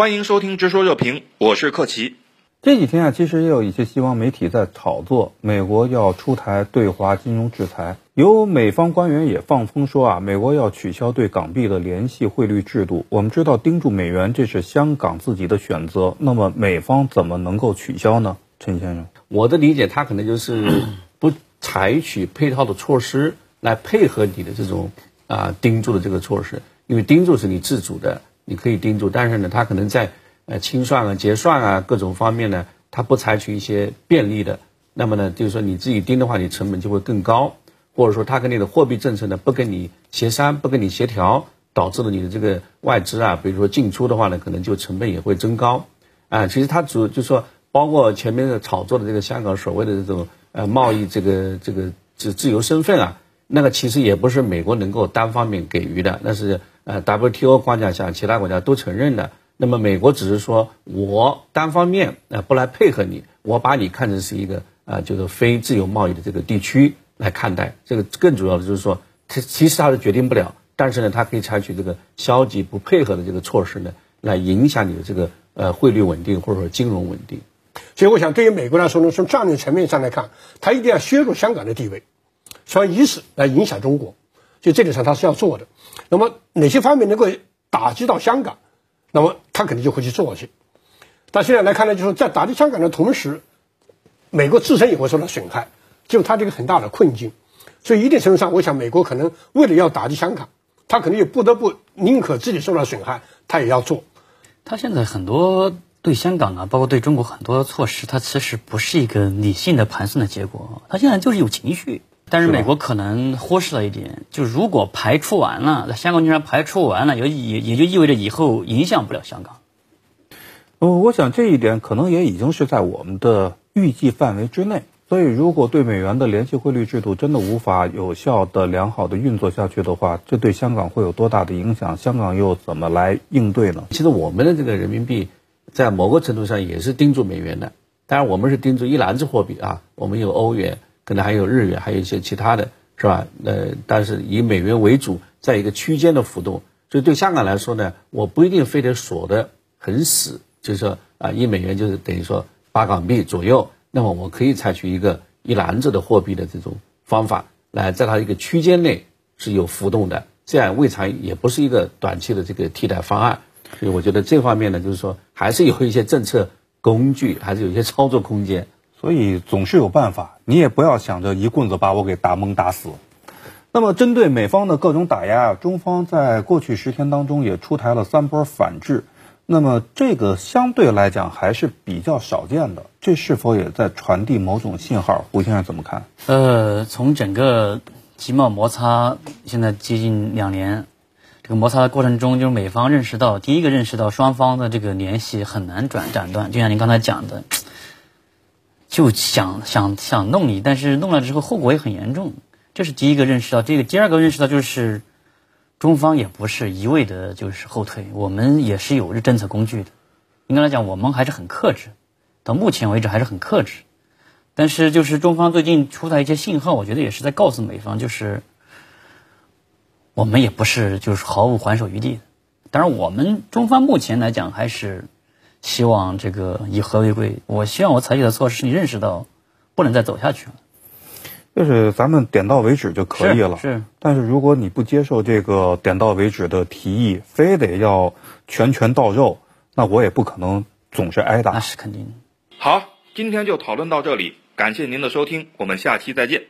欢迎收听《直说热评》，我是克奇。这几天啊，其实也有一些西方媒体在炒作美国要出台对华金融制裁。有美方官员也放风说啊，美国要取消对港币的联系汇率制度。我们知道盯住美元，这是香港自己的选择。那么美方怎么能够取消呢？陈先生，我的理解，他可能就是 不采取配套的措施来配合你的这种啊盯住的这个措施，因为盯住是你自主的。你可以盯住，但是呢，他可能在呃清算啊、结算啊各种方面呢，他不采取一些便利的。那么呢，就是说你自己盯的话，你成本就会更高，或者说他跟你的货币政策呢不跟你协商、不跟你协调，导致了你的这个外资啊，比如说进出的话呢，可能就成本也会增高。啊，其实他主就是说，包括前面的炒作的这个香港所谓的这种呃贸易这个这个自自由身份啊，那个其实也不是美国能够单方面给予的，那是。呃，WTO 框架下，其他国家都承认的。那么美国只是说我单方面呃不来配合你，我把你看成是一个呃就是非自由贸易的这个地区来看待。这个更主要的就是说，其其实他是决定不了，但是呢，他可以采取这个消极不配合的这个措施呢，来影响你的这个呃汇率稳定或者说金融稳定。所以我想，对于美国来说呢，从战略层面上来看，他一定要削弱香港的地位，所以以此来影响中国。就这点上他是要做的，那么哪些方面能够打击到香港，那么他肯定就会去做去。但现在来看呢，就是在打击香港的同时，美国自身也会受到损害，就他这个很大的困境。所以一定程度上，我想美国可能为了要打击香港，他可能也不得不宁可自己受到损害，他也要做。他现在很多对香港啊，包括对中国很多措施，他其实不是一个理性的盘算的结果，他现在就是有情绪。但是美国可能忽视了一点，就如果排除完了，在香港居然排除完了，也也也就意味着以后影响不了香港。哦，我想这一点可能也已经是在我们的预计范围之内。所以，如果对美元的联系汇率制度真的无法有效的、良好的运作下去的话，这对香港会有多大的影响？香港又怎么来应对呢？其实我们的这个人民币在某个程度上也是盯住美元的，当然我们是盯住一篮子货币啊，我们有欧元。可能还有日元，还有一些其他的是吧？呃，但是以美元为主，在一个区间的浮动。所以对香港来说呢，我不一定非得锁得很死，就是说啊，一美元就是等于说八港币左右。那么我可以采取一个一篮子的货币的这种方法，来在它一个区间内是有浮动的，这样未尝也不是一个短期的这个替代方案。所以我觉得这方面呢，就是说还是有一些政策工具，还是有一些操作空间。所以总是有办法，你也不要想着一棍子把我给打懵打死。那么针对美方的各种打压，中方在过去十天当中也出台了三波反制。那么这个相对来讲还是比较少见的，这是否也在传递某种信号？胡先生怎么看？呃，从整个经贸摩擦现在接近两年，这个摩擦的过程中，就是美方认识到，第一个认识到双方的这个联系很难转斩断，就像您刚才讲的。就想想想弄你，但是弄了之后后果也很严重，这是第一个认识到。这个第二个认识到就是，中方也不是一味的就是后退，我们也是有政策工具的。应该来讲，我们还是很克制，到目前为止还是很克制。但是就是中方最近出台一些信号，我觉得也是在告诉美方，就是我们也不是就是毫无还手余地。当然，我们中方目前来讲还是。希望这个以和为贵。我希望我采取的措施，你认识到不能再走下去了。就是咱们点到为止就可以了。是。但是如果你不接受这个点到为止的提议，非得要拳拳到肉，那我也不可能总是挨打。那是肯定。好，今天就讨论到这里，感谢您的收听，我们下期再见。